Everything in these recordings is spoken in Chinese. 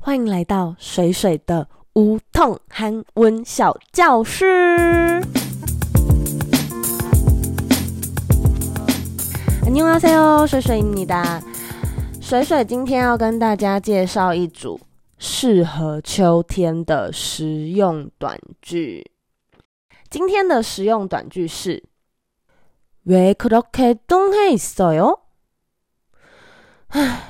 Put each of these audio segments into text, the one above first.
欢迎来到水水的无痛韩文小教室。안녕하세요，水水你的水水今天要跟大家介绍一组适合秋天的实用短句。今天的实用短句是왜그렇게똥해있어요？ 唉。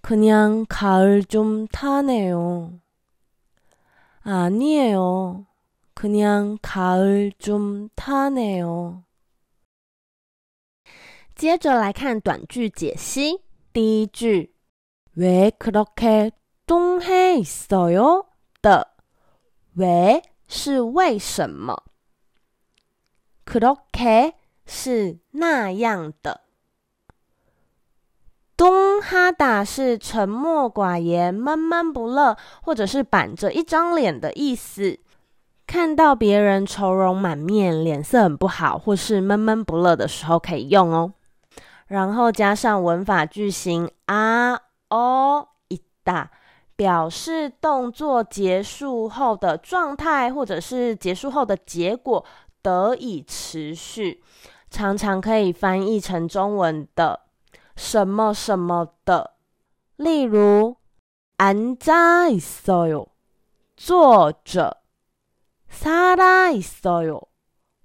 그냥 가을 좀 타네요. 아니에요. 그냥 가을 좀 타네요. 接着来看短句解析。第一句，왜 그렇게 똥해 있어요? 的왜是为什么？그렇게是那样的。 东哈达是沉默寡言、闷闷不乐，或者是板着一张脸的意思。看到别人愁容满面、脸色很不好，或是闷闷不乐的时候可以用哦。然后加上文法句型啊、哦、一大，表示动作结束后的状态，或者是结束后的结果得以持续，常常可以翻译成中文的。什么什么的，例如앉아있어 요， 坐着；살아있어 요，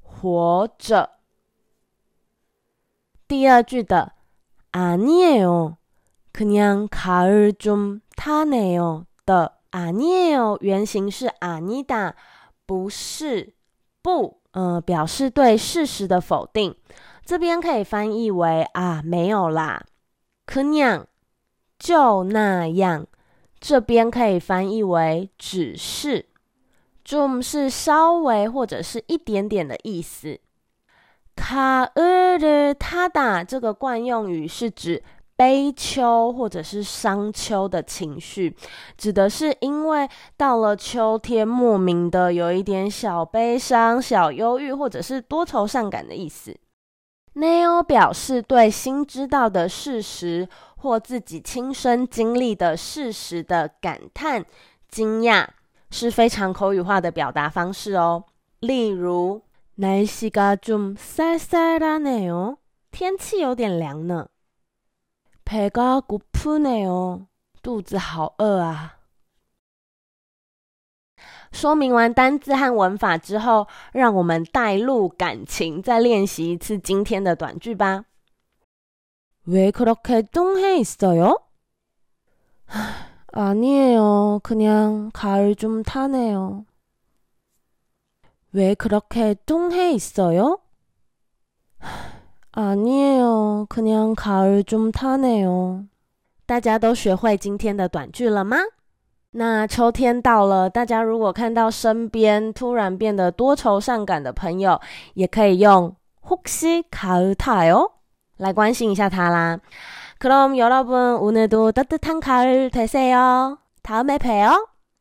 活着。第二句的아니에 요， 그냥가을좀타네요的아니에요原型是아니다不是，不，嗯，表示对事实的否定。 这边可以翻译为啊，没有啦，可냥就那样。这边可以翻译为只是，좀是稍微或者是一点点的意思。가을을타다这个惯用语是指悲秋或者是伤秋的情绪，指的是因为到了秋天，莫名的有一点小悲伤、小忧郁，或者是多愁善感的意思。 neo 表示对新知道的事实或自己亲身经历的事实的感叹、惊讶，是非常口语化的表达方式哦。例如，날씨가좀쌀쌀하네 요， 天气有点凉呢。배가고프네 요， 肚子好饿啊。 说明完单字和文法之后，让我们带入感情，再练习一次今天的短句吧。왜그렇게똥해있어 요？ 아니에요그냥가을좀타네요왜그렇게똥해있어요아니에요그냥가을좀타네요大家都学会今天的短句了吗？ 那秋天到了，大家如果看到身边突然变得多愁善感的朋友，也可以用혹시가을타요来关心一下他啦。그럼여러분오늘도따뜻한가을되세요다음에봬요